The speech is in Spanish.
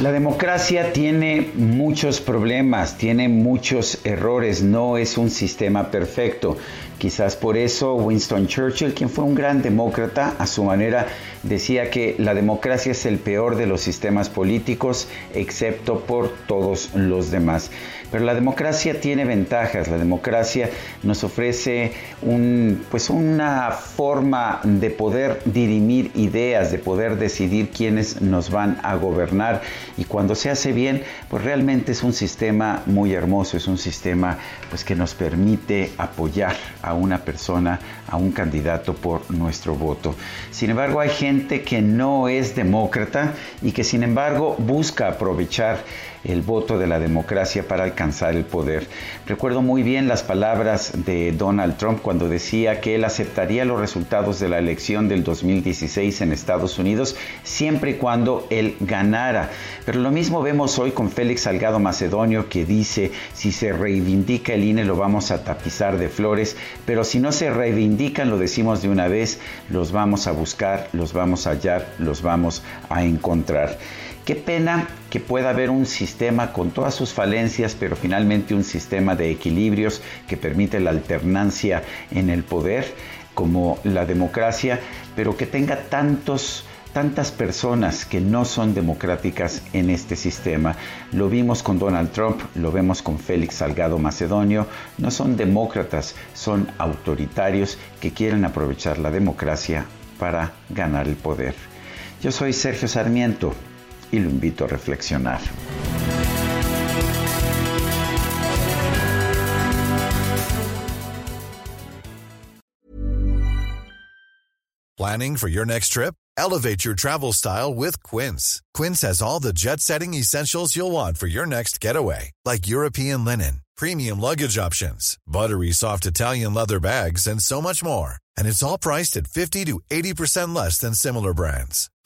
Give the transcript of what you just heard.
La democracia tiene muchos problemas, tiene muchos errores, no es un sistema perfecto. Quizás por eso Winston Churchill, quien fue un gran demócrata, a su manera decía que la democracia es el peor de los sistemas políticos, excepto por todos los demás. Pero la democracia tiene ventajas, la democracia nos ofrece pues una forma de poder dirimir ideas, de poder decidir quiénes nos van a gobernar y cuando se hace bien, pues realmente es un sistema muy hermoso, es un sistema pues que nos permite apoyar a una persona, a un candidato por nuestro voto. Sin embargo, hay gente que no es demócrata y que sin embargo busca aprovechar el voto de la democracia para alcanzar el poder. Recuerdo muy bien las palabras de Donald Trump cuando decía que él aceptaría los resultados de la elección del 2016 en Estados Unidos siempre y cuando él ganara. Pero lo mismo vemos hoy con Félix Salgado Macedonio que dice, si se reivindica el INE lo vamos a tapizar de flores, pero si no se reivindican, lo decimos de una vez, los vamos a buscar, los vamos a hallar, los vamos a encontrar. Qué pena que pueda haber un sistema con todas sus falencias, pero finalmente un sistema de equilibrios que permite la alternancia en el poder, como la democracia, pero que tenga tantos tantas personas que no son democráticas en este sistema. Lo vimos con Donald Trump, lo vemos con Félix Salgado Macedonio. No son demócratas, son autoritarios que quieren aprovechar la democracia para ganar el poder. Yo soy Sergio Sarmiento y lo invito a reflexionar. Planning for your next trip? Elevate your travel style with Quince. Quince has all the jet setting essentials you'll want for your next getaway, like European linen, premium luggage options, buttery soft Italian leather bags, and so much more. And it's all priced at 50 to 80% less than similar brands.